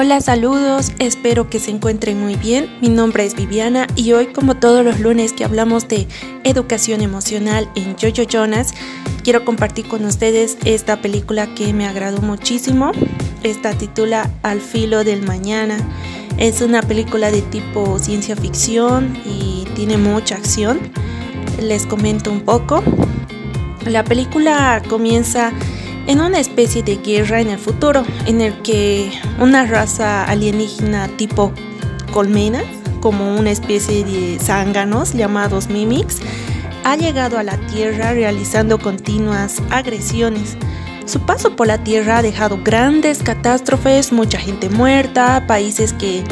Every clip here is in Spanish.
Hola, saludos, espero que se encuentren muy bien. Mi nombre es Viviana y hoy, como todos los lunes que hablamos de educación emocional en Jojo Jonas, quiero compartir con ustedes esta película que me agradó muchísimo. Esta titula Al filo del mañana. Es una película de tipo ciencia ficción y tiene mucha acción. Les comento un poco. La película comienza en una especie de guerra en el futuro, en el que una raza alienígena tipo colmena, como una especie de zánganos llamados mimics, ha llegado a la Tierra realizando continuas agresiones. Su paso por la Tierra ha dejado grandes catástrofes, mucha gente muerta, países que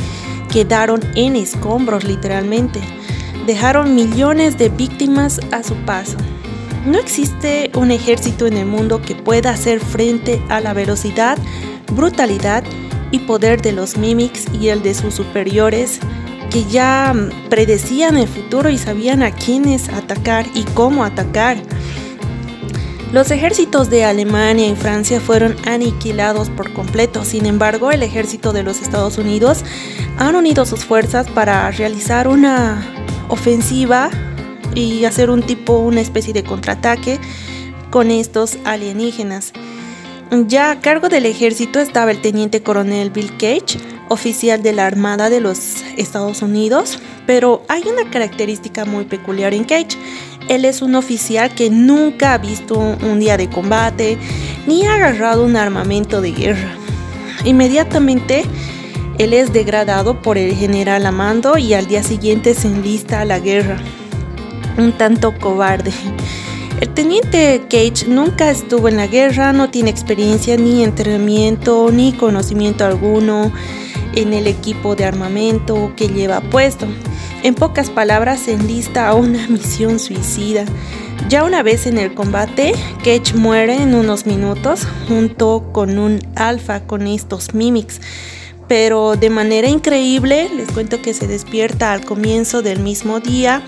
quedaron en escombros literalmente. Dejaron millones de víctimas a su paso. No existe un ejército en el mundo que pueda hacer frente a la velocidad, brutalidad y poder de los Mimics y el de sus superiores que ya predecían el futuro y sabían a quiénes atacar y cómo atacar. Los ejércitos de Alemania y Francia fueron aniquilados por completo, sin embargo el ejército de los Estados Unidos han unido sus fuerzas para realizar una ofensiva y hacer un tipo, una especie de contraataque con estos alienígenas. Ya a cargo del ejército estaba el teniente coronel Bill Cage, oficial de la Armada de los Estados Unidos, pero hay una característica muy peculiar en Cage. Él es un oficial que nunca ha visto un día de combate ni ha agarrado un armamento de guerra. Inmediatamente él es degradado por el general Amando y al día siguiente se enlista a la guerra un tanto cobarde. El teniente Cage nunca estuvo en la guerra, no tiene experiencia ni entrenamiento ni conocimiento alguno en el equipo de armamento que lleva puesto. En pocas palabras, se enlista a una misión suicida. Ya una vez en el combate, Cage muere en unos minutos junto con un alfa con estos mimics. Pero de manera increíble, les cuento que se despierta al comienzo del mismo día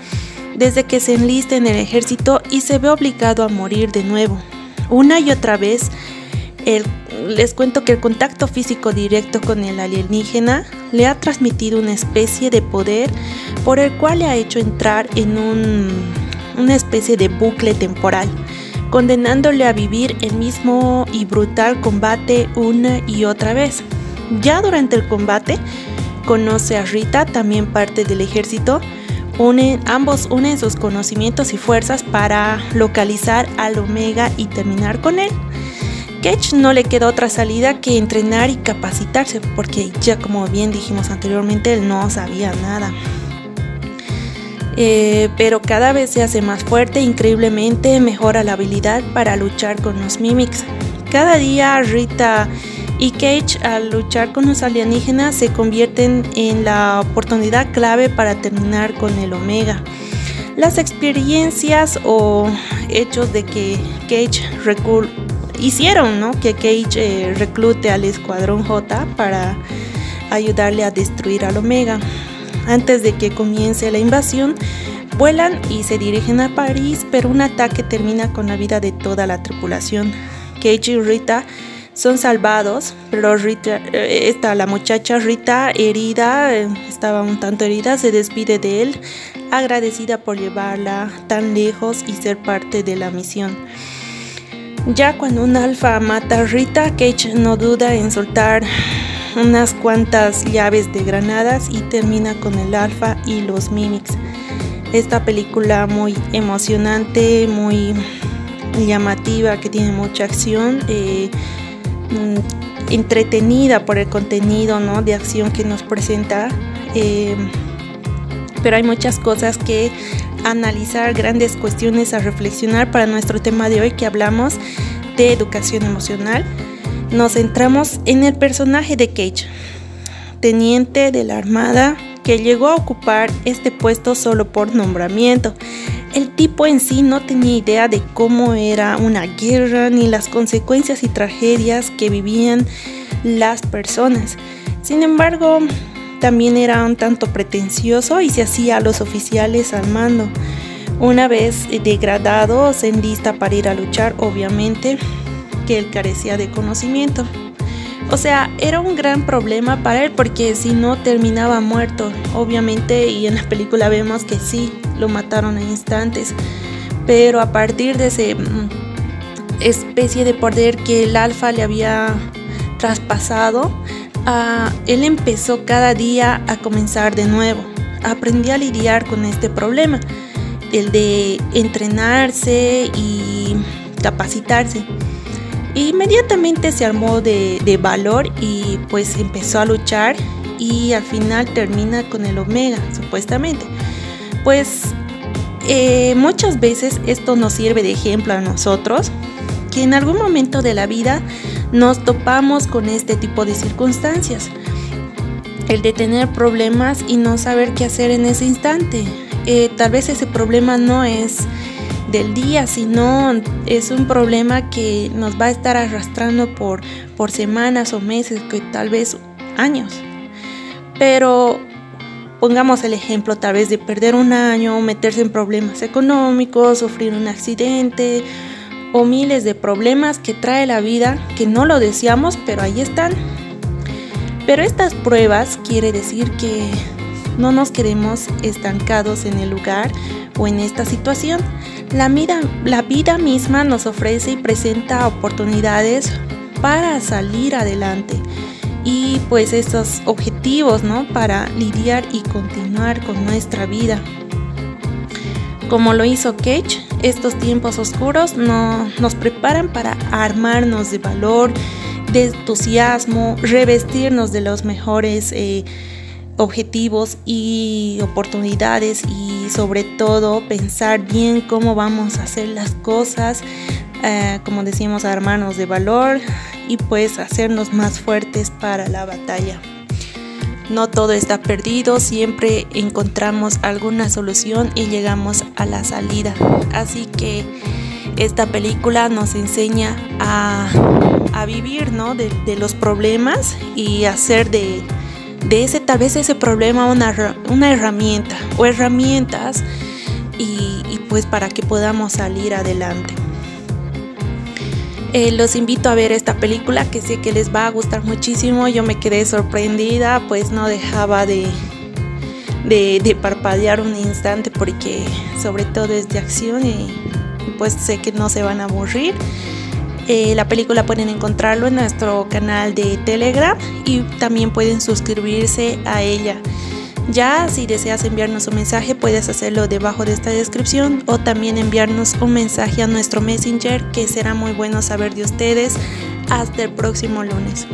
desde que se enlista en el ejército y se ve obligado a morir de nuevo. Una y otra vez, les cuento que el contacto físico directo con el alienígena le ha transmitido una especie de poder por el cual le ha hecho entrar en una especie de bucle temporal, condenándole a vivir el mismo y brutal combate una y otra vez. Ya durante el combate, conoce a Rita, también parte del ejército, ambos unen sus conocimientos y fuerzas para localizar al Omega y terminar con él. Cage no le queda otra salida que entrenar y capacitarse, porque ya como bien dijimos anteriormente, él no sabía nada. Eh, pero cada vez se hace más fuerte, increíblemente mejora la habilidad para luchar con los Mimics. Cada día Rita y Cage al luchar con los alienígenas se convierten en la oportunidad clave para terminar con el Omega. Las experiencias o hechos de que Cage hicieron ¿no? que Cage eh, reclute al Escuadrón J para ayudarle a destruir al Omega. Antes de que comience la invasión, vuelan y se dirigen a París, pero un ataque termina con la vida de toda la tripulación. Cage y Rita son salvados, pero Rita, eh, la muchacha Rita herida, eh, estaba un tanto herida, se despide de él, agradecida por llevarla tan lejos y ser parte de la misión. Ya cuando un alfa mata a Rita, Cage no duda en soltar unas cuantas llaves de granadas y termina con el alfa y los mimics. Esta película muy emocionante, muy llamativa, que tiene mucha acción. Eh, Mm, entretenida por el contenido ¿no? de acción que nos presenta. Eh, pero hay muchas cosas que analizar, grandes cuestiones a reflexionar para nuestro tema de hoy que hablamos de educación emocional. Nos centramos en el personaje de Cage, teniente de la Armada que llegó a ocupar este puesto solo por nombramiento. Tipo en sí no tenía idea de cómo era una guerra ni las consecuencias y tragedias que vivían las personas. Sin embargo, también era un tanto pretencioso y se hacía a los oficiales al mando. Una vez degradado, se enlista para ir a luchar, obviamente que él carecía de conocimiento. O sea, era un gran problema para él porque si no terminaba muerto, obviamente, y en la película vemos que sí, lo mataron en instantes. Pero a partir de ese mm, especie de poder que el alfa le había traspasado, él empezó cada día a comenzar de nuevo. Aprendí a lidiar con este problema, el de entrenarse y capacitarse. Inmediatamente se armó de, de valor y pues empezó a luchar y al final termina con el Omega, supuestamente. Pues eh, muchas veces esto nos sirve de ejemplo a nosotros, que en algún momento de la vida nos topamos con este tipo de circunstancias. El de tener problemas y no saber qué hacer en ese instante. Eh, tal vez ese problema no es del día, sino es un problema que nos va a estar arrastrando por, por semanas o meses, que tal vez años. Pero pongamos el ejemplo tal vez de perder un año, meterse en problemas económicos, sufrir un accidente o miles de problemas que trae la vida que no lo deseamos, pero ahí están. Pero estas pruebas quiere decir que no nos quedemos estancados en el lugar o en esta situación. La vida, la vida misma nos ofrece y presenta oportunidades para salir adelante y pues estos objetivos, ¿no? Para lidiar y continuar con nuestra vida. Como lo hizo Cage, estos tiempos oscuros no, nos preparan para armarnos de valor, de entusiasmo, revestirnos de los mejores eh, objetivos y oportunidades y sobre todo pensar bien cómo vamos a hacer las cosas, eh, como decimos, armarnos de valor y pues hacernos más fuertes para la batalla. No todo está perdido, siempre encontramos alguna solución y llegamos a la salida. Así que esta película nos enseña a, vivir ¿no? de, los problemas y hacer de, de ese tal vez ese problema una, una herramienta o herramientas y pues para que podamos salir adelante. Eh, los invito a ver esta película que sé que les va a gustar muchísimo. Yo me quedé sorprendida, pues no dejaba de, de, parpadear un instante porque sobre todo es de acción y pues sé que no se van a aburrir. Eh, la película pueden encontrarlo en nuestro canal de Telegram y también pueden suscribirse a ella. Ya si deseas enviarnos un mensaje puedes hacerlo debajo de esta descripción o también enviarnos un mensaje a nuestro messenger que será muy bueno saber de ustedes. Hasta el próximo lunes.